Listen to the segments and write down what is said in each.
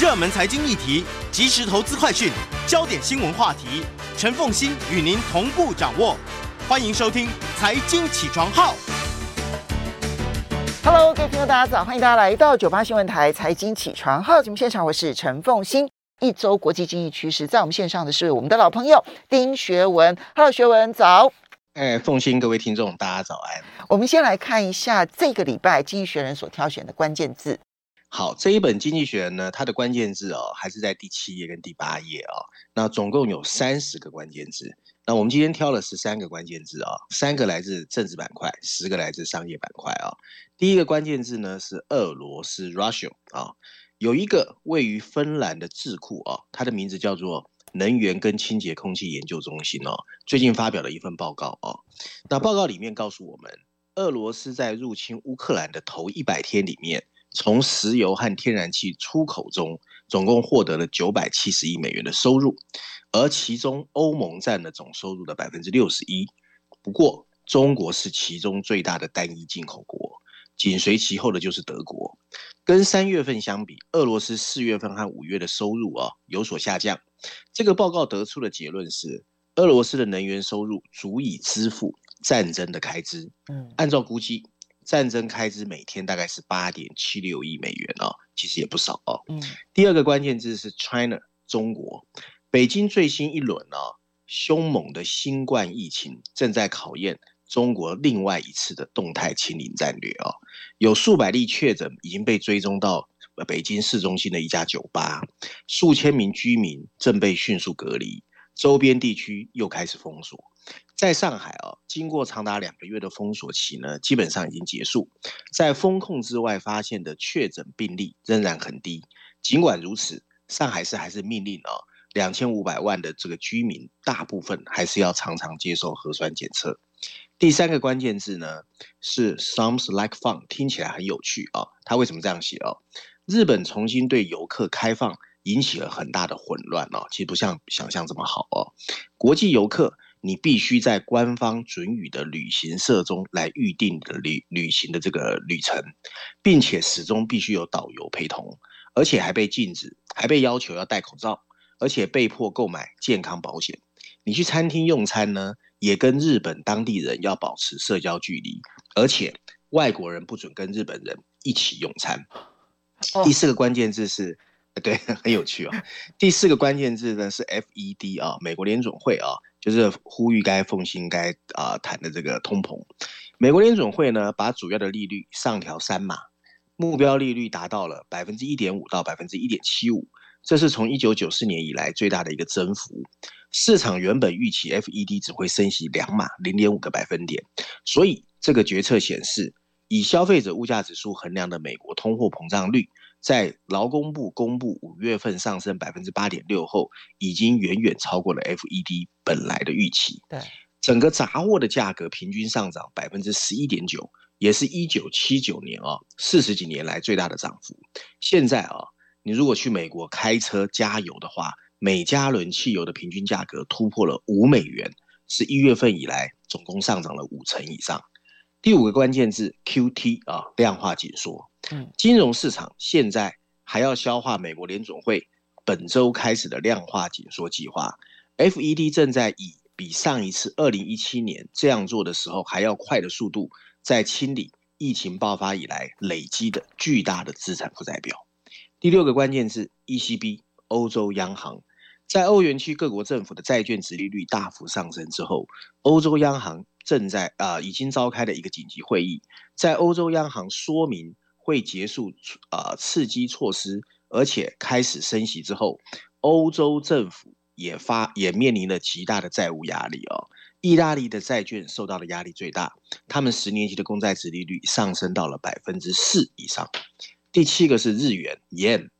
热门财经议题、即时投资快讯、焦点新闻话题，陈凤欣与您同步掌握。欢迎收听《财经起床号》。Hello，各位朋友，大家早！欢迎大家来到九八新闻台《财经起床号》节目现场，我是陈凤欣。一周国际经济趋势，在我们线上的是我们的老朋友丁学文。Hello，学文早。哎，凤欣，各位听众，大家早安。我们先来看一下这个礼拜《经济学人》所挑选的关键字。好，这一本《经济学人》呢，它的关键字哦，还是在第七页跟第八页哦。那总共有三十个关键字。那我们今天挑了十三个关键字、哦，三个来自政治板块，十个来自商业板块、哦。第一个关键字呢是俄罗斯 （Russia） 啊，有一个位于芬兰的智库啊，它的名字叫做能源跟清洁空气研究中心哦，最近发表了一份报告哦。那报告里面告诉我们，俄罗斯在入侵乌克兰的头一百天里面。从石油和天然气出口中，总共获得了九百七十亿美元的收入，而其中欧盟占了总收入的百分之六十一。不过，中国是其中最大的单一进口国，紧随其后的就是德国。跟三月份相比，俄罗斯四月份和五月的收入啊有所下降。这个报告得出的结论是，俄罗斯的能源收入足以支付战争的开支。嗯，按照估计。战争开支每天大概是八点七六亿美元哦，其实也不少哦。嗯，第二个关键字是 China 中国，北京最新一轮哦，凶猛的新冠疫情正在考验中国另外一次的动态清零战略哦。有数百例确诊已经被追踪到北京市中心的一家酒吧，数千名居民正被迅速隔离，周边地区又开始封锁。在上海啊，经过长达两个月的封锁期呢，基本上已经结束。在封控之外发现的确诊病例仍然很低。尽管如此，上海市还是命令啊，两千五百万的这个居民，大部分还是要常常接受核酸检测。第三个关键字呢是 “sounds like fun”，听起来很有趣啊。他为什么这样写啊？日本重新对游客开放引起了很大的混乱啊，其实不像想象这么好哦。国际游客。你必须在官方准予的旅行社中来预定的旅旅行的这个旅程，并且始终必须有导游陪同，而且还被禁止，还被要求要戴口罩，而且被迫购买健康保险。你去餐厅用餐呢，也跟日本当地人要保持社交距离，而且外国人不准跟日本人一起用餐。第四个关键字是。对，很有趣哦。第四个关键字呢是 FED 啊，美国联总会啊，就是呼吁该奉行该啊谈的这个通膨。美国联准会呢，把主要的利率上调三码，目标利率达到了百分之一点五到百分之一点七五，这是从一九九四年以来最大的一个增幅。市场原本预期 FED 只会升息两码，零点五个百分点，所以这个决策显示，以消费者物价指数衡量的美国通货膨胀率。在劳工部公布五月份上升百分之八点六后，已经远远超过了 FED 本来的预期。对，整个杂货的价格平均上涨百分之十一点九，也是一九七九年啊四十几年来最大的涨幅。现在啊，你如果去美国开车加油的话，每加仑汽油的平均价格突破了五美元，是一月份以来总共上涨了五成以上。第五个关键字 QT 啊，量化紧缩。嗯，金融市场现在还要消化美国联总会本周开始的量化紧缩计划。FED 正在以比上一次二零一七年这样做的时候还要快的速度，在清理疫情爆发以来累积的巨大的资产负债表。第六个关键字 ECB 欧洲央行，在欧元区各国政府的债券殖利率大幅上升之后，欧洲央行。正在啊、呃，已经召开的一个紧急会议，在欧洲央行说明会结束啊、呃、刺激措施，而且开始升息之后，欧洲政府也发也面临了极大的债务压力哦。意大利的债券受到的压力最大，他们十年期的公债殖利率上升到了百分之四以上。第七个是日元 yen，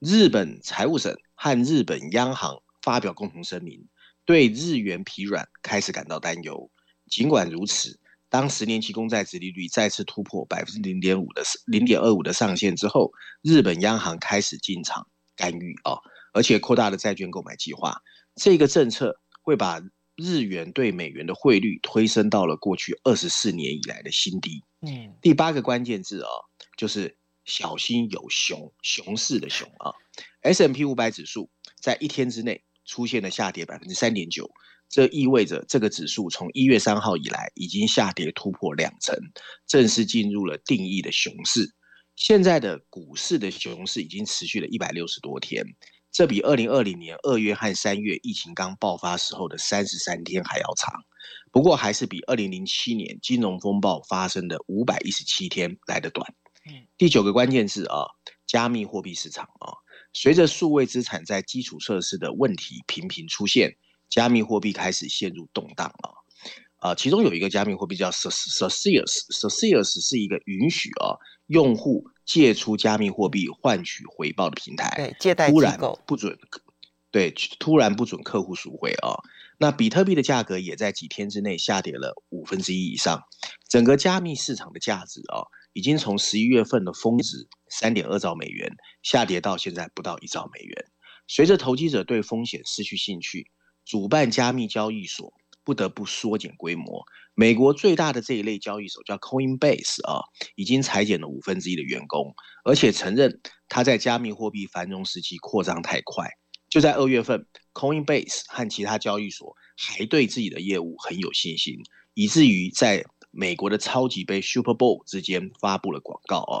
日本财务省和日本央行发表共同声明，对日元疲软开始感到担忧。尽管如此，当十年期公债殖利率再次突破百分之零点五的零点二五的上限之后，日本央行开始进场干预啊，而且扩大了债券购买计划。这个政策会把日元对美元的汇率推升到了过去二十四年以来的新低。嗯，第八个关键字啊，就是小心有熊，熊市的熊啊。S M P 五百指数在一天之内出现了下跌百分之三点九，这意味着这个指数从一月三号以来已经下跌突破两成，正式进入了定义的熊市。现在的股市的熊市已经持续了一百六十多天，这比二零二零年二月和三月疫情刚爆发时候的三十三天还要长。不过还是比二零零七年金融风暴发生的五百一十七天来得短。第九个关键字啊，加密货币市场啊，随着数位资产在基础设施的问题频频出现，加密货币开始陷入动荡啊。啊，其中有一个加密货币叫 Celsius，Celsius 是一个允许啊用户借出加密货币换取回报的平台。对，借贷机构不准，对，突然不准客户赎回啊。那比特币的价格也在几天之内下跌了五分之一以上，整个加密市场的价值啊，已经从十一月份的峰值三点二兆美元下跌到现在不到一兆美元。随着投机者对风险失去兴趣，主办加密交易所。不得不缩减规模。美国最大的这一类交易所叫 Coinbase 啊，已经裁减了五分之一的员工，而且承认他在加密货币繁荣时期扩张太快。就在二月份，Coinbase 和其他交易所还对自己的业务很有信心，以至于在美国的超级杯 Super Bowl 之间发布了广告啊。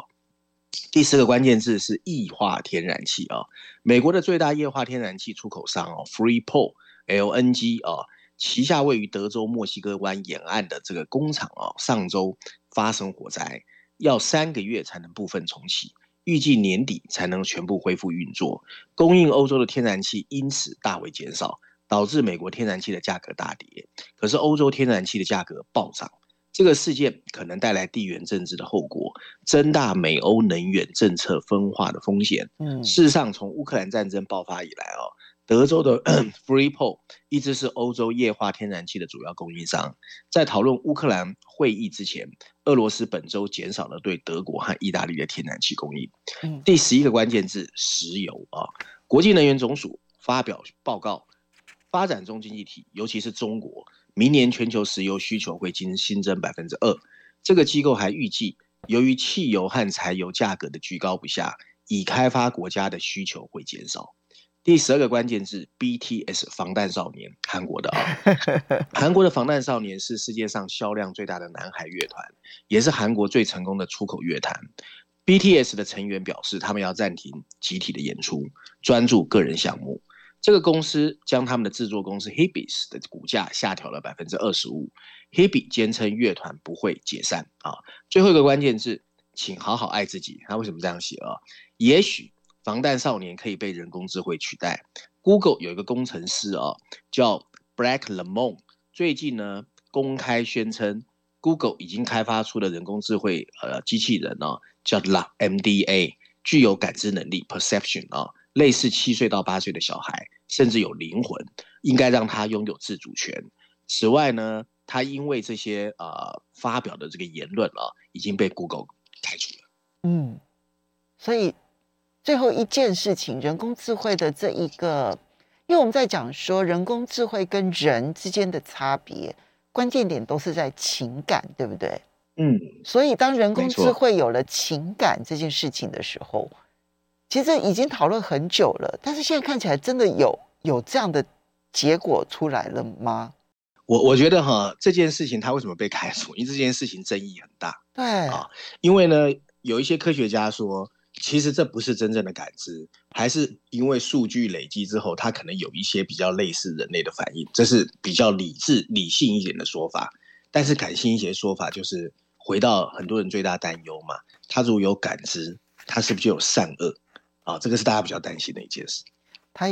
第四个关键字是液化天然气啊，美国的最大液化天然气出口商哦，Freeport LNG 啊。旗下位于德州墨西哥湾沿岸的这个工厂啊，上周发生火灾，要三个月才能部分重启，预计年底才能全部恢复运作。供应欧洲的天然气因此大为减少，导致美国天然气的价格大跌。可是欧洲天然气的价格暴涨，这个事件可能带来地缘政治的后果，增大美欧能源政策分化的风险。嗯，事实上，从乌克兰战争爆发以来哦。德州的 Freeport 一直是欧洲液化天然气的主要供应商。在讨论乌克兰会议之前，俄罗斯本周减少了对德国和意大利的天然气供应。第十一个关键字：石油啊！国际能源总署发表报告，发展中经济体，尤其是中国，明年全球石油需求会新新增百分之二。这个机构还预计，由于汽油和柴油价格的居高不下，已开发国家的需求会减少。第十二个关键字：BTS 防弹少年，韩国的啊，韩国的防弹少年是世界上销量最大的男孩乐团，也是韩国最成功的出口乐团。BTS 的成员表示，他们要暂停集体的演出，专注个人项目。这个公司将他们的制作公司 Hebe 的股价下调了百分之二十五。Hebe 坚称乐团不会解散啊。最后一个关键字，请好好爱自己。他为什么这样写啊？也许。防弹少年可以被人工智慧取代。Google 有一个工程师啊，叫 Black Lemon，最近呢公开宣称，Google 已经开发出了人工智慧呃机器人呢，叫 LaMDA，具有感知能力 （perception） 啊，类似七岁到八岁的小孩，甚至有灵魂，应该让他拥有自主权。此外呢，他因为这些呃发表的这个言论啊，已经被 Google 开除了。嗯，所以。最后一件事情，人工智慧的这一个，因为我们在讲说人工智慧跟人之间的差别，关键点都是在情感，对不对？嗯。所以当人工智慧有了情感这件事情的时候，其实已经讨论很久了，但是现在看起来真的有有这样的结果出来了吗？我我觉得哈，这件事情它为什么被开除？因为这件事情争议很大。对啊，因为呢，有一些科学家说。其实这不是真正的感知，还是因为数据累积之后，它可能有一些比较类似人类的反应，这是比较理智、理性一点的说法。但是感性一些说法就是回到很多人最大担忧嘛，他如果有感知，他是不是就有善恶啊？这个是大家比较担心的一件事。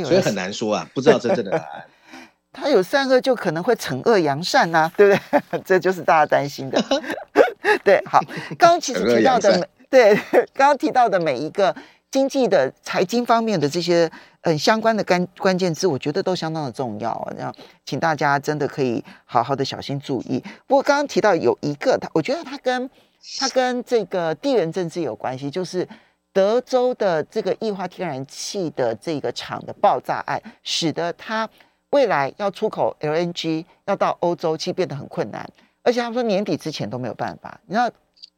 所以很难说啊，不知道真正的答案。他有善恶，就可能会惩恶扬善呐、啊，对不对？这就是大家担心的。对，好，刚刚其实提到的。对，刚刚提到的每一个经济的财经方面的这些嗯相关的关关键字，我觉得都相当的重要啊。这样，请大家真的可以好好的小心注意。不过刚刚提到有一个，它我觉得它跟它跟这个地缘政治有关系，就是德州的这个液化天然气的这个厂的爆炸案，使得它未来要出口 LNG 要到欧洲，其实变得很困难，而且他们说年底之前都没有办法。你知道？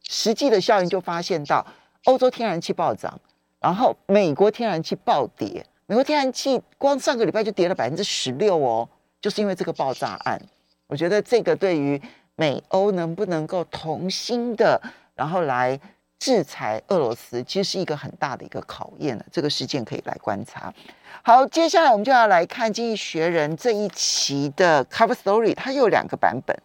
实际的效应就发现到，欧洲天然气暴涨，然后美国天然气暴跌。美国天然气光上个礼拜就跌了百分之十六哦，就是因为这个爆炸案。我觉得这个对于美欧能不能够同心的，然后来制裁俄罗斯，其实是一个很大的一个考验了。这个事件可以来观察。好，接下来我们就要来看《经济学人》这一期的 cover story，它有两个版本。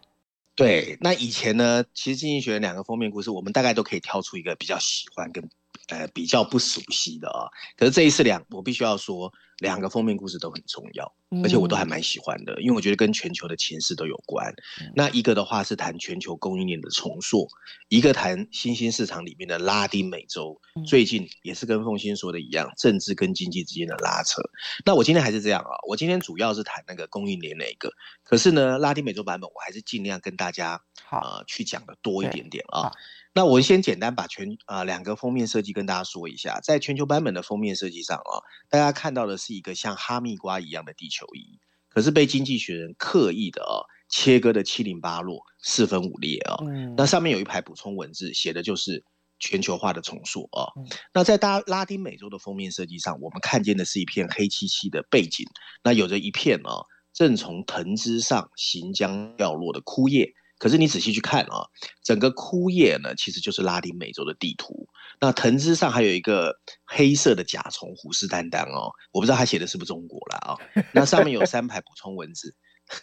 对，那以前呢，其实《经济学》两个封面故事，我们大概都可以挑出一个比较喜欢跟呃比较不熟悉的啊。可是这一次两，我必须要说。两个封面故事都很重要，而且我都还蛮喜欢的，因为我觉得跟全球的情势都有关。那一个的话是谈全球供应链的重塑，一个谈新兴市场里面的拉丁美洲。最近也是跟凤欣说的一样，政治跟经济之间的拉扯。那我今天还是这样啊，我今天主要是谈那个供应链那一个，可是呢，拉丁美洲版本我还是尽量跟大家呃去讲的多一点点啊。那我先简单把全啊两个封面设计跟大家说一下，在全球版本的封面设计上啊，大家看到的是一个像哈密瓜一样的地球仪，可是被经济学人刻意的啊切割的七零八落，四分五裂啊。那上面有一排补充文字，写的就是全球化的重塑啊。那在大拉丁美洲的封面设计上，我们看见的是一片黑漆漆的背景，那有着一片啊正从藤枝上行将掉落的枯叶。可是你仔细去看啊，整个枯叶呢，其实就是拉丁美洲的地图。那藤枝上还有一个黑色的甲虫，虎视眈眈哦。我不知道他写的是不是中国了啊？那上面有三排补充文字，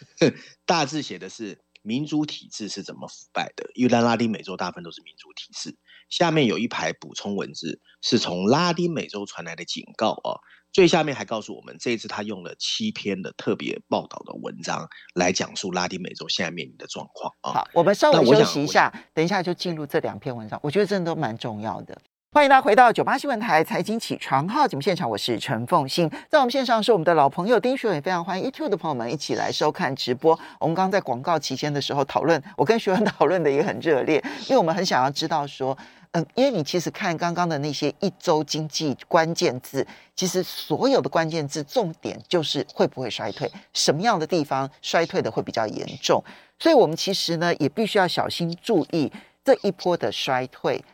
大致写的是民主体制是怎么腐败的，因为在拉丁美洲大部分都是民主体制。下面有一排补充文字，是从拉丁美洲传来的警告哦。最下面还告诉我们，这一次他用了七篇的特别报道的文章来讲述拉丁美洲现在面临的状况啊。好，我们稍微休息一下，等一下就进入这两篇文章，我觉得真的都蛮重要的。欢迎大家回到九八新闻台财经起床号节目现场，我是陈凤馨，在我们线上是我们的老朋友丁学文，非常欢迎 YouTube 的朋友们一起来收看直播。我们刚刚在广告期间的时候讨论，我跟学文讨论的也很热烈，因为我们很想要知道说。嗯，因为你其实看刚刚的那些一周经济关键字，其实所有的关键字重点就是会不会衰退，什么样的地方衰退的会比较严重，所以我们其实呢也必须要小心注意这一波的衰退，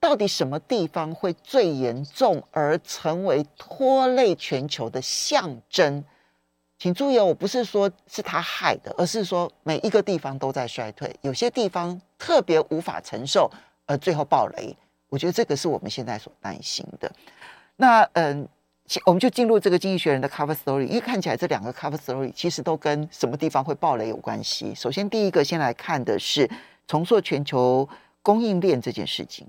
到底什么地方会最严重而成为拖累全球的象征？请注意哦，我不是说是他害的，而是说每一个地方都在衰退，有些地方特别无法承受。而，最后爆雷，我觉得这个是我们现在所担心的。那嗯，我们就进入这个经济学人的 cover story，因为看起来这两个 cover story 其实都跟什么地方会爆雷有关系。首先，第一个先来看的是重塑全球供应链这件事情。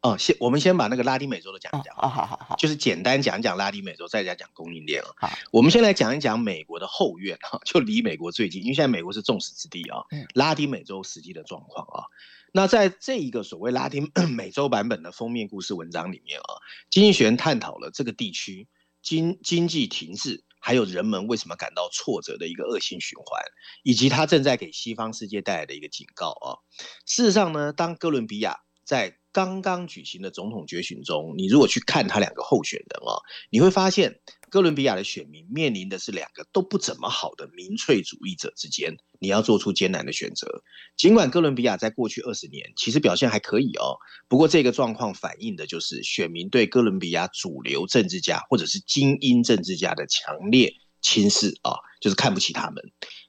哦，先我们先把那个拉丁美洲的讲一讲。哦，好好好，就是简单讲一讲拉丁美洲，再讲讲供应链啊。好，我们先来讲一讲美国的后院哈，就离美国最近，因为现在美国是众矢之的啊。嗯。拉丁美洲实际的状况啊。那在这一个所谓拉丁 美洲版本的封面故事文章里面啊，经济学人探讨了这个地区经经济停滞，还有人们为什么感到挫折的一个恶性循环，以及它正在给西方世界带来的一个警告啊。事实上呢，当哥伦比亚在刚刚举行的总统决选中，你如果去看他两个候选人啊，你会发现。哥伦比亚的选民面临的是两个都不怎么好的民粹主义者之间，你要做出艰难的选择。尽管哥伦比亚在过去二十年其实表现还可以哦，不过这个状况反映的就是选民对哥伦比亚主流政治家或者是精英政治家的强烈轻视啊，就是看不起他们。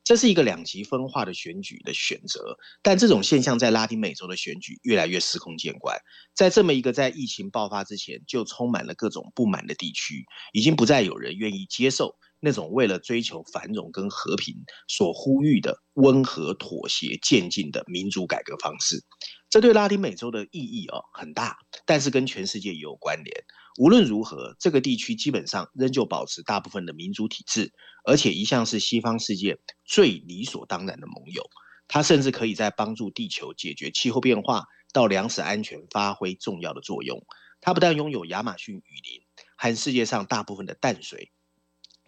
这是一个两极分化的选举的选择，但这种现象在拉丁美洲的选举越来越司空见惯。在这么一个在疫情爆发之前就充满了各种不满的地区，已经不再有人愿意接受那种为了追求繁荣跟和平所呼吁的温和妥协渐进的民主改革方式。这对拉丁美洲的意义哦很大，但是跟全世界也有关联。无论如何，这个地区基本上仍旧保持大部分的民主体制，而且一向是西方世界最理所当然的盟友。它甚至可以在帮助地球解决气候变化到粮食安全发挥重要的作用。它不但拥有亚马逊雨林和世界上大部分的淡水，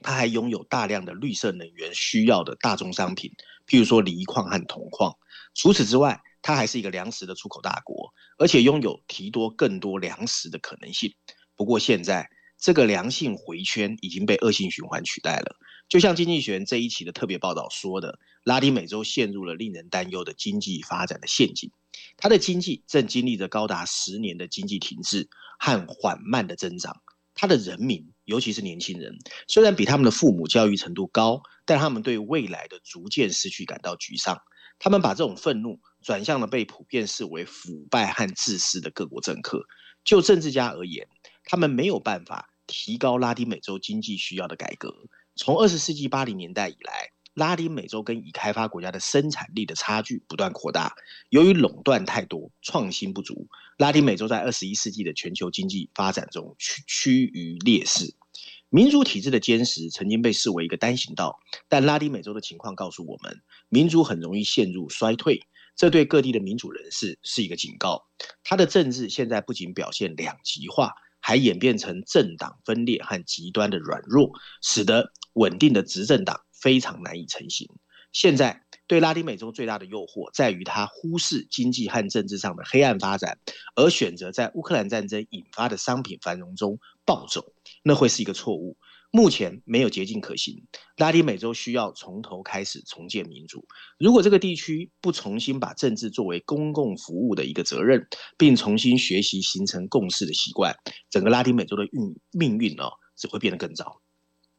它还拥有大量的绿色能源需要的大宗商品，譬如说锂矿和铜矿。除此之外，它还是一个粮食的出口大国，而且拥有提多更多粮食的可能性。不过现在，这个良性回圈已经被恶性循环取代了。就像《经济学人》这一期的特别报道说的，拉丁美洲陷入了令人担忧的经济发展的陷阱。它的经济正经历着高达十年的经济停滞和缓慢的增长。它的人民，尤其是年轻人，虽然比他们的父母教育程度高，但他们对未来的逐渐失去感到沮丧。他们把这种愤怒转向了被普遍视为腐败和自私的各国政客。就政治家而言，他们没有办法提高拉丁美洲经济需要的改革。从二十世纪八零年代以来，拉丁美洲跟已开发国家的生产力的差距不断扩大。由于垄断太多，创新不足，拉丁美洲在二十一世纪的全球经济发展中趋趋于劣势。民主体制的坚实曾经被视为一个单行道，但拉丁美洲的情况告诉我们，民主很容易陷入衰退。这对各地的民主人士是一个警告。他的政治现在不仅表现两极化，还演变成政党分裂和极端的软弱，使得稳定的执政党非常难以成型。现在对拉丁美洲最大的诱惑在于，它忽视经济和政治上的黑暗发展，而选择在乌克兰战争引发的商品繁荣中暴走，那会是一个错误。目前没有捷径可行，拉丁美洲需要从头开始重建民主。如果这个地区不重新把政治作为公共服务的一个责任，并重新学习形成共识的习惯，整个拉丁美洲的运命运呢、哦，只会变得更糟。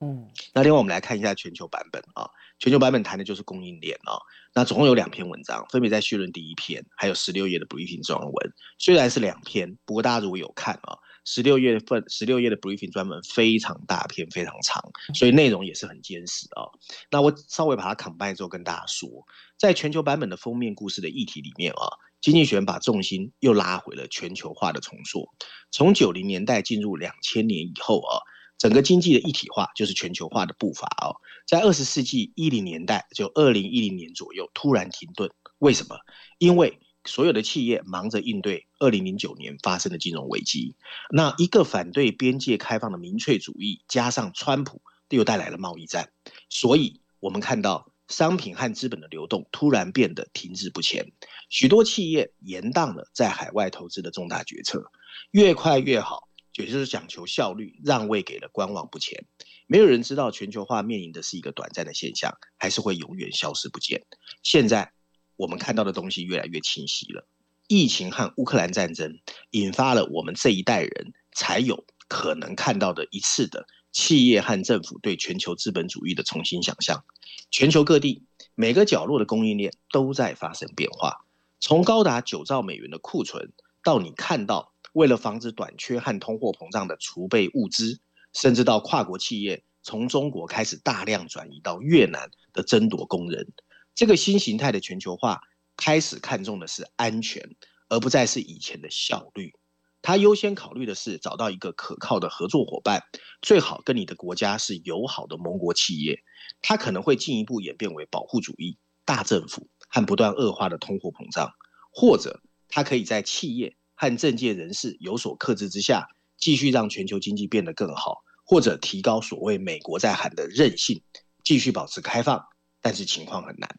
嗯，那另外我们来看一下全球版本啊，全球版本谈的就是供应链啊。那总共有两篇文章，分别在序论第一篇，还有十六页的 briefing 专文。虽然是两篇，不过大家如果有看啊。十六月份，十六页的 briefing 专门非常大篇，非常长，所以内容也是很坚实啊、哦。那我稍微把它 combine 之后跟大家说，在全球版本的封面故事的议题里面啊，经济学把重心又拉回了全球化的重塑。从九零年代进入两千年以后啊，整个经济的一体化就是全球化的步伐哦。在二十世纪一零年代，就二零一零年左右突然停顿，为什么？因为所有的企业忙着应对二零零九年发生的金融危机，那一个反对边界开放的民粹主义，加上川普，又带来了贸易战，所以我们看到商品和资本的流动突然变得停滞不前，许多企业延宕了在海外投资的重大决策，越快越好，也就是讲求效率，让位给了观望不前。没有人知道全球化面临的是一个短暂的现象，还是会永远消失不见。现在。我们看到的东西越来越清晰了。疫情和乌克兰战争引发了我们这一代人才有可能看到的一次的企业和政府对全球资本主义的重新想象。全球各地每个角落的供应链都在发生变化，从高达九兆美元的库存，到你看到为了防止短缺和通货膨胀的储备物资，甚至到跨国企业从中国开始大量转移到越南的争夺工人。这个新形态的全球化开始看重的是安全，而不再是以前的效率。它优先考虑的是找到一个可靠的合作伙伴，最好跟你的国家是友好的盟国企业。它可能会进一步演变为保护主义、大政府和不断恶化的通货膨胀，或者它可以在企业和政界人士有所克制之下，继续让全球经济变得更好，或者提高所谓美国在喊的韧性，继续保持开放。但是情况很难，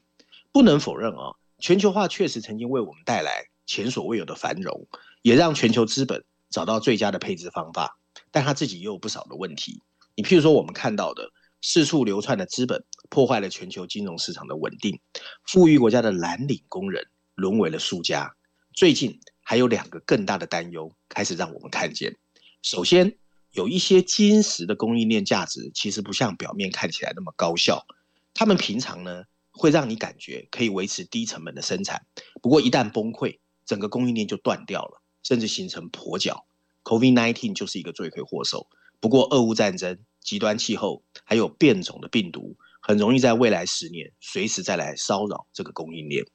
不能否认啊，全球化确实曾经为我们带来前所未有的繁荣，也让全球资本找到最佳的配置方法。但它自己也有不少的问题。你譬如说，我们看到的四处流窜的资本，破坏了全球金融市场的稳定，富裕国家的蓝领工人沦为了输家。最近还有两个更大的担忧开始让我们看见。首先，有一些坚实的供应链价值，其实不像表面看起来那么高效。他们平常呢，会让你感觉可以维持低成本的生产，不过一旦崩溃，整个供应链就断掉了，甚至形成跛脚。COVID-19 就是一个罪魁祸首。不过，俄乌战争、极端气候还有变种的病毒，很容易在未来十年随时再来骚扰这个供应链。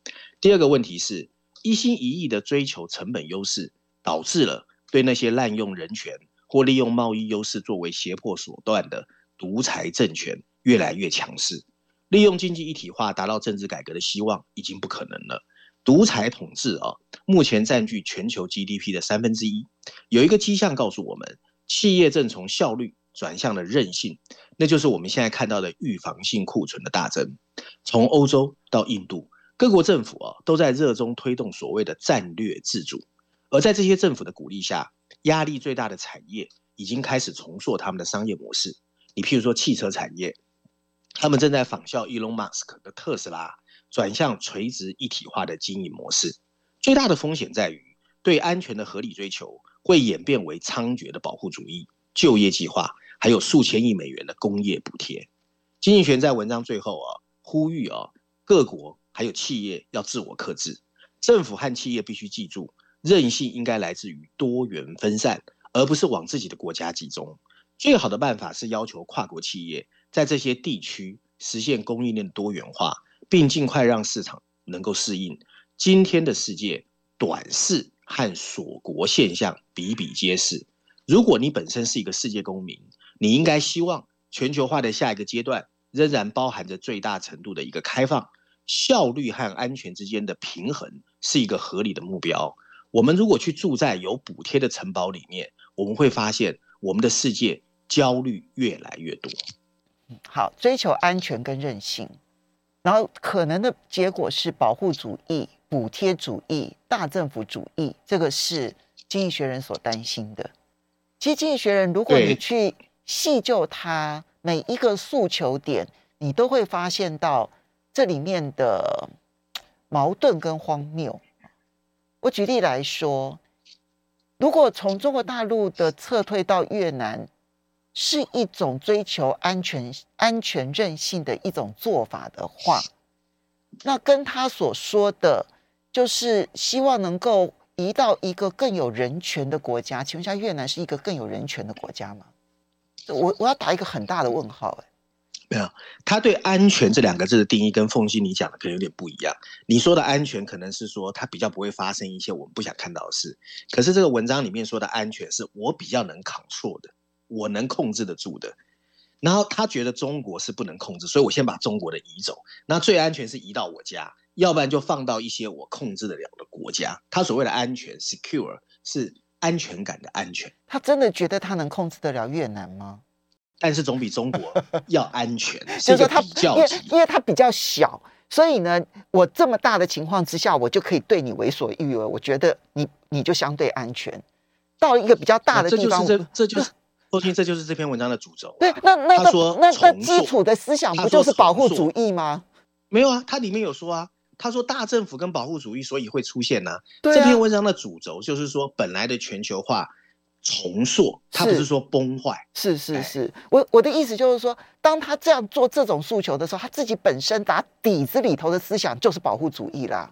第二个问题是，一心一意的追求成本优势，导致了对那些滥用人权或利用贸易优势作为胁迫手段的独裁政权越来越强势。利用经济一体化达到政治改革的希望已经不可能了。独裁统治啊，目前占据全球 GDP 的三分之一。有一个迹象告诉我们，企业正从效率转向了韧性，那就是我们现在看到的预防性库存的大增。从欧洲到印度，各国政府啊都在热衷推动所谓的战略自主。而在这些政府的鼓励下，压力最大的产业已经开始重塑他们的商业模式。你譬如说汽车产业。他们正在仿效伊隆马斯克的特斯拉，转向垂直一体化的经营模式。最大的风险在于对安全的合理追求会演变为猖獗的保护主义、就业计划，还有数千亿美元的工业补贴。经济学在文章最后啊，呼吁啊各国还有企业要自我克制，政府和企业必须记住，韧性应该来自于多元分散，而不是往自己的国家集中。最好的办法是要求跨国企业在这些地区实现供应链多元化，并尽快让市场能够适应。今天的世界，短视和锁国现象比比皆是。如果你本身是一个世界公民，你应该希望全球化的下一个阶段仍然包含着最大程度的一个开放，效率和安全之间的平衡是一个合理的目标。我们如果去住在有补贴的城堡里面，我们会发现我们的世界焦虑越来越多。好，追求安全跟韧性，然后可能的结果是保护主义、补贴主义、大政府主义，这个是经济学人所担心的。其实经济学人，如果你去细究它每一个诉求点，你都会发现到这里面的矛盾跟荒谬。我举例来说，如果从中国大陆的撤退到越南，是一种追求安全、安全韧性的一种做法的话，那跟他所说的，就是希望能够移到一个更有人权的国家。请问一下，越南是一个更有人权的国家吗？我我要打一个很大的问号。哎，没有，他对“安全”这两个字的定义跟凤馨你讲的可能有点不一样。你说的安全，可能是说他比较不会发生一些我们不想看到的事。可是这个文章里面说的安全，是我比较能 control 的。我能控制得住的，然后他觉得中国是不能控制，所以我先把中国的移走。那最安全是移到我家，要不然就放到一些我控制得了的国家。他所谓的安全 （secure） 是安全感的安全。他真的觉得他能控制得了越南吗？但是总比中国 要安全。就是说他因为因为他比较小，所以呢，我这么大的情况之下，我就可以对你为所欲为。我觉得你你就相对安全。到一个比较大的地方，这就是这就是。后天，这就是这篇文章的主轴、啊。对，那那他说那那基础的思想不就是保护主义吗？没有啊，他里面有说啊，他说大政府跟保护主义所以会出现呢、啊。对、啊，这篇文章的主轴就是说，本来的全球化重塑，他不是说崩坏。是是是，我我的意思就是说，当他这样做这种诉求的时候，他自己本身打底子里头的思想就是保护主义啦。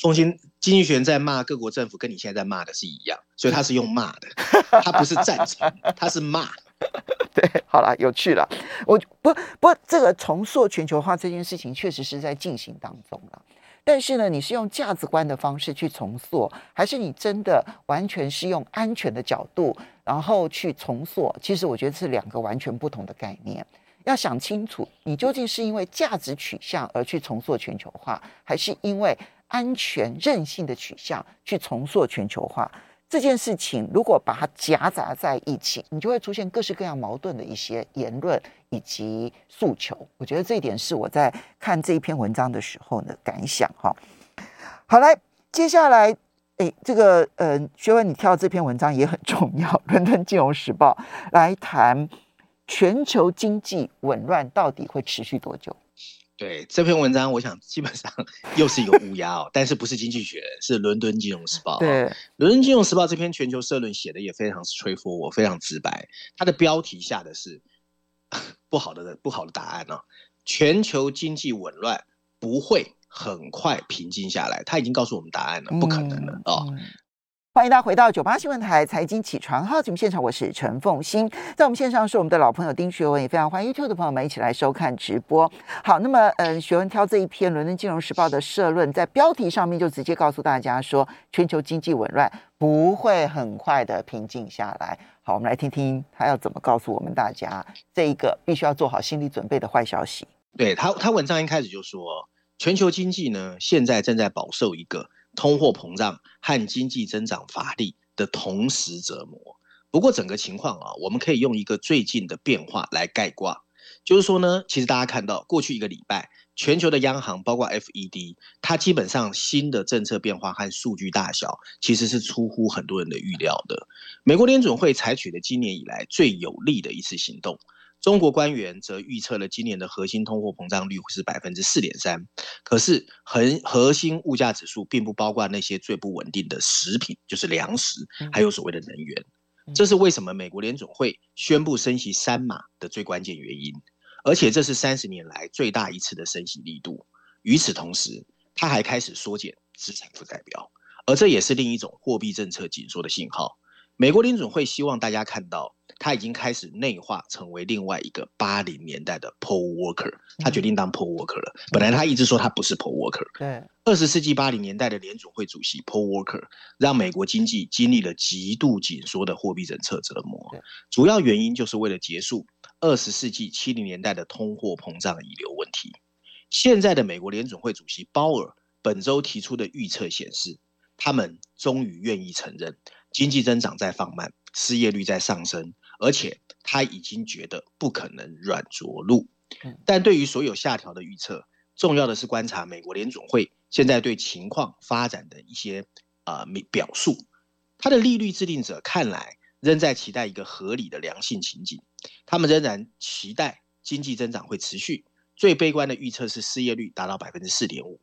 凤馨，经济学人在骂各国政府，跟你现在在骂的是一样，所以他是用骂的，他不是赞成，他是骂。对，好了，有趣了。我不不，这个重塑全球化这件事情确实是在进行当中了。但是呢，你是用价值观的方式去重塑，还是你真的完全是用安全的角度然后去重塑？其实我觉得是两个完全不同的概念。要想清楚，你究竟是因为价值取向而去重塑全球化，还是因为安全韧性的取向去重塑全球化这件事情，如果把它夹杂在一起，你就会出现各式各样矛盾的一些言论以及诉求。我觉得这一点是我在看这一篇文章的时候的感想。哈，好，来，接下来，哎，这个，呃，学文，你跳这篇文章也很重要，《伦敦金融时报》来谈全球经济紊乱到底会持续多久？对这篇文章，我想基本上 又是一个乌鸦哦，但是不是经济学，是伦敦金融时报。对，伦敦金融时报这篇全球社论写的也非常 straightforward，非常直白。它的标题下的是 不好的不好的答案哦，全球经济紊乱不会很快平静下来。他已经告诉我们答案了，不可能了哦。欢迎大家回到九八新闻台财经起床号节目现场，我是陈凤欣，在我们线上是我们的老朋友丁学文，也非常欢迎 YouTube 的朋友们一起来收看直播。好，那么嗯，学文挑这一篇《伦敦金融时报》的社论，在标题上面就直接告诉大家说，全球经济紊乱不会很快的平静下来。好，我们来听听他要怎么告诉我们大家这一个必须要做好心理准备的坏消息。对他，他文章一开始就说，全球经济呢现在正在饱受一个。通货膨胀和经济增长乏力的同时折磨。不过，整个情况啊，我们可以用一个最近的变化来概括：就是说呢，其实大家看到过去一个礼拜，全球的央行包括 FED，它基本上新的政策变化和数据大小，其实是出乎很多人的预料的。美国联准会采取了今年以来最有力的一次行动。中国官员则预测了今年的核心通货膨胀率是百分之四点三，可是核核心物价指数并不包括那些最不稳定的食品，就是粮食，还有所谓的能源。这是为什么美国联总会宣布升息三码的最关键原因，而且这是三十年来最大一次的升息力度。与此同时，他还开始缩减资产负债表，而这也是另一种货币政策紧缩的信号。美国联总会希望大家看到。他已经开始内化，成为另外一个八零年代的 Paul worker，。他决定当 Paul worker 了。本来他一直说他不是 Paul worker。对，二十世纪八零年代的联准会主席 Paul Walker 让美国经济经历了极度紧缩的货币政策折磨。主要原因就是为了结束二十世纪七零年代的通货膨胀遗留问题。现在的美国联准会主席鲍尔本周提出的预测显示，他们终于愿意承认经济增长在放慢，失业率在上升。而且他已经觉得不可能软着陆，但对于所有下调的预测，重要的是观察美国联总会现在对情况发展的一些啊、呃、表述。他的利率制定者看来仍在期待一个合理的良性情景，他们仍然期待经济增长会持续。最悲观的预测是失业率达到百分之四点五。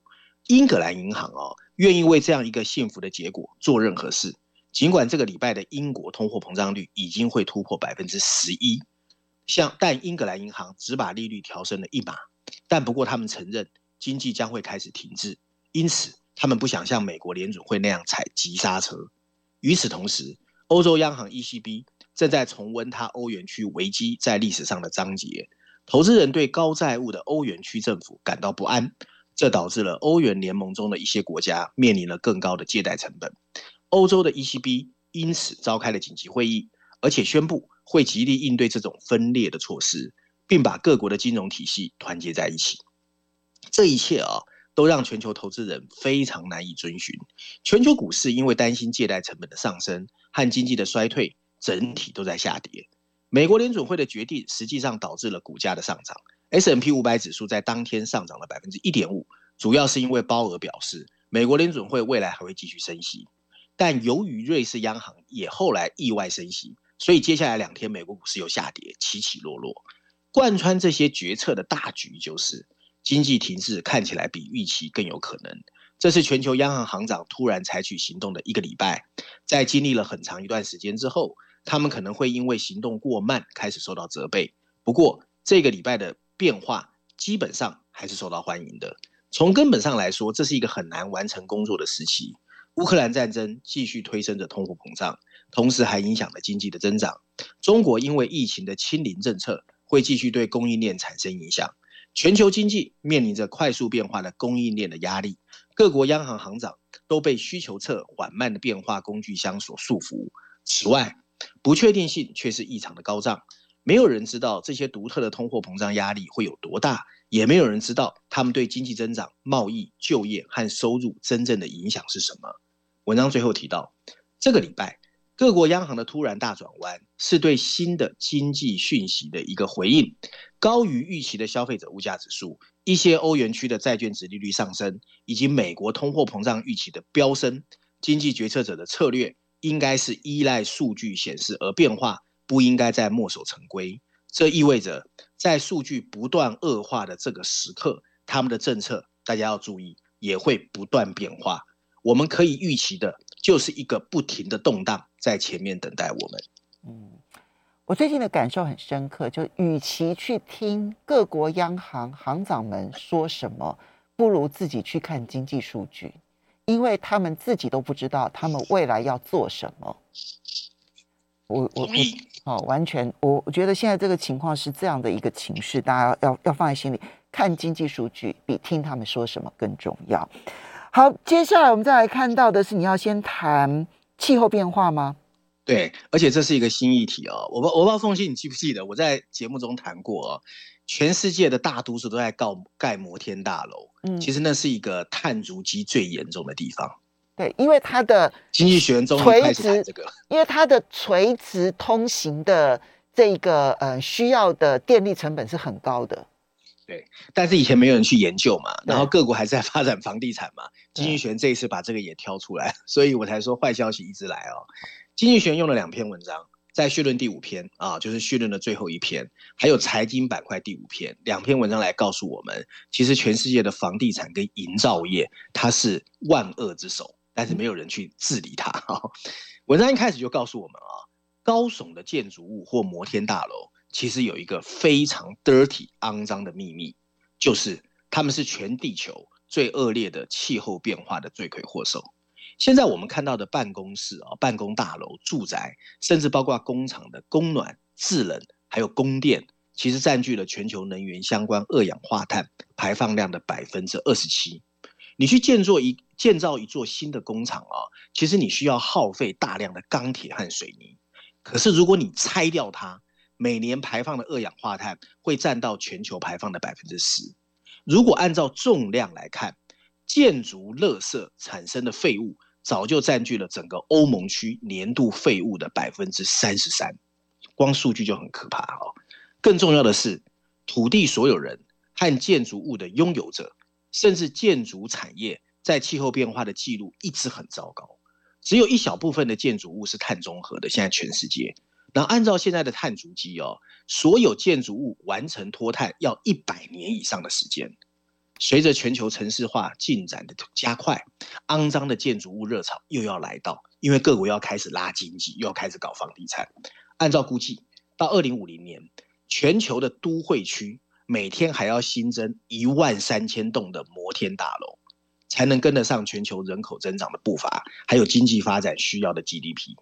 英格兰银行哦，愿意为这样一个幸福的结果做任何事。尽管这个礼拜的英国通货膨胀率已经会突破百分之十一，像但英格兰银行只把利率调升了一码，但不过他们承认经济将会开始停滞，因此他们不想像美国联准会那样踩急刹车。与此同时，欧洲央行 ECB 正在重温它欧元区危机在历史上的章节，投资人对高债务的欧元区政府感到不安，这导致了欧元联盟中的一些国家面临了更高的借贷成本。欧洲的 ECB 因此召开了紧急会议，而且宣布会极力应对这种分裂的措施，并把各国的金融体系团结在一起。这一切啊，都让全球投资人非常难以遵循。全球股市因为担心借贷成本的上升和经济的衰退，整体都在下跌。美国联准会的决定实际上导致了股价的上涨，S&P 五百指数在当天上涨了百分之一点五，主要是因为鲍尔表示，美国联准会未来还会继续升息。但由于瑞士央行也后来意外升息，所以接下来两天美国股市又下跌，起起落落。贯穿这些决策的大局就是经济停滞看起来比预期更有可能。这是全球央行行长突然采取行动的一个礼拜，在经历了很长一段时间之后，他们可能会因为行动过慢开始受到责备。不过这个礼拜的变化基本上还是受到欢迎的。从根本上来说，这是一个很难完成工作的时期。乌克兰战争继续推升着通货膨胀，同时还影响了经济的增长。中国因为疫情的清零政策，会继续对供应链产生影响。全球经济面临着快速变化的供应链的压力，各国央行行长都被需求侧缓慢的变化工具箱所束缚。此外，不确定性却是异常的高涨，没有人知道这些独特的通货膨胀压力会有多大。也没有人知道他们对经济增长、贸易、就业和收入真正的影响是什么。文章最后提到，这个礼拜各国央行的突然大转弯，是对新的经济讯息的一个回应。高于预期的消费者物价指数，一些欧元区的债券殖利率上升，以及美国通货膨胀预期的飙升，经济决策者的策略应该是依赖数据显示而变化，不应该再墨守成规。这意味着，在数据不断恶化的这个时刻，他们的政策大家要注意，也会不断变化。我们可以预期的，就是一个不停的动荡在前面等待我们。嗯，我最近的感受很深刻，就与其去听各国央行行长们说什么，不如自己去看经济数据，因为他们自己都不知道他们未来要做什么。我我我，哦，完全，我我觉得现在这个情况是这样的一个情绪，大家要要放在心里，看经济数据比听他们说什么更重要。好，接下来我们再来看到的是，你要先谈气候变化吗？对，而且这是一个新议题哦。我不我不知道凤馨，你记不记得我在节目中谈过哦，全世界的大都市都在盖盖摩天大楼，嗯，其实那是一个碳足迹最严重的地方。对，因为它的经济学人中开始谈这个，因为它的垂直通行的这一个呃需要的电力成本是很高的。对，但是以前没有人去研究嘛，然后各国还在发展房地产嘛。经济学这一次把这个也挑出来，所以我才说坏消息一直来哦。经济学用了两篇文章，在绪论第五篇啊，就是绪论的最后一篇，还有财经板块第五篇，两篇文章来告诉我们，其实全世界的房地产跟营造业它是万恶之首，但是没有人去治理它。文章一开始就告诉我们啊，高耸的建筑物或摩天大楼。其实有一个非常 dirty 肮脏的秘密，就是他们是全地球最恶劣的气候变化的罪魁祸首。现在我们看到的办公室啊、办公大楼、住宅，甚至包括工厂的供暖、制冷，还有供电，其实占据了全球能源相关二氧化碳排放量的百分之二十七。你去建造一建造一座新的工厂啊，其实你需要耗费大量的钢铁和水泥。可是如果你拆掉它，每年排放的二氧化碳会占到全球排放的百分之十。如果按照重量来看，建筑垃圾产生的废物早就占据了整个欧盟区年度废物的百分之三十三。光数据就很可怕哦。更重要的是，土地所有人和建筑物的拥有者，甚至建筑产业，在气候变化的记录一直很糟糕。只有一小部分的建筑物是碳中和的。现在全世界。然后按照现在的碳足迹哦，所有建筑物完成脱碳要一百年以上的时间。随着全球城市化进展的加快，肮脏的建筑物热潮又要来到，因为各国要开始拉经济，又要开始搞房地产。按照估计，到二零五零年，全球的都会区每天还要新增一万三千栋的摩天大楼，才能跟得上全球人口增长的步伐，还有经济发展需要的 GDP。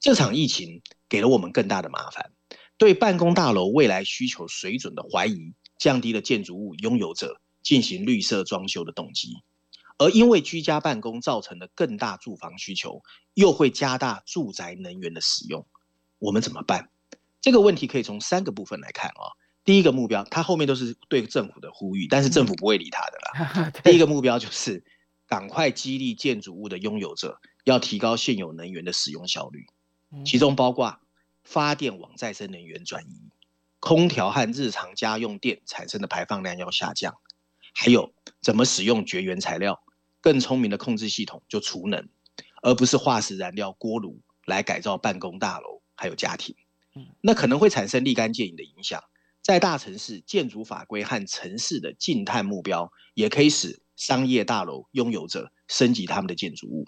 这场疫情给了我们更大的麻烦，对办公大楼未来需求水准的怀疑，降低了建筑物拥有者进行绿色装修的动机，而因为居家办公造成的更大住房需求，又会加大住宅能源的使用，我们怎么办？这个问题可以从三个部分来看啊、哦。第一个目标，它后面都是对政府的呼吁，但是政府不会理他的啦。第一个目标就是赶快激励建筑物的拥有者，要提高现有能源的使用效率。其中包括发电往再生能源转移，空调和日常家用电产生的排放量要下降，还有怎么使用绝缘材料，更聪明的控制系统就储能，而不是化石燃料锅炉来改造办公大楼还有家庭。那可能会产生立竿见影的影响，在大城市建筑法规和城市的净碳目标，也可以使商业大楼拥有者升级他们的建筑物，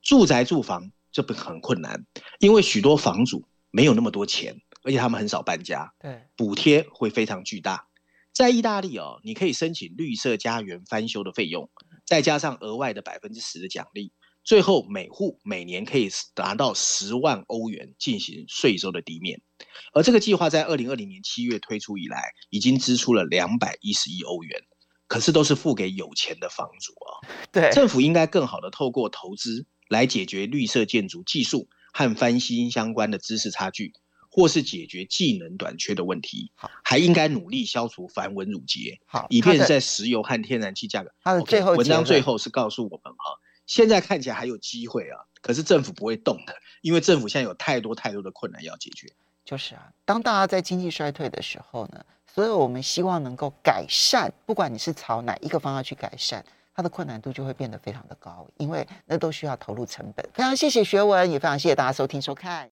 住宅住房。这不很困难，因为许多房主没有那么多钱，而且他们很少搬家。对，补贴会非常巨大。在意大利哦，你可以申请绿色家园翻修的费用，再加上额外的百分之十的奖励，最后每户每年可以达到十万欧元进行税收的抵免。而这个计划在二零二零年七月推出以来，已经支出了两百一十亿欧元，可是都是付给有钱的房主啊。对，政府应该更好的透过投资。来解决绿色建筑技术和翻新相关的知识差距，或是解决技能短缺的问题，好还应该努力消除繁文缛节，好，以便在石油和天然气价格。它的最后、okay, 文章最后是告诉我们哈，现在看起来还有机会啊，可是政府不会动的，因为政府现在有太多太多的困难要解决。就是啊，当大家在经济衰退的时候呢，所以我们希望能够改善，不管你是朝哪一个方向去改善。它的困难度就会变得非常的高，因为那都需要投入成本。非常谢谢学文，也非常谢谢大家收听收看。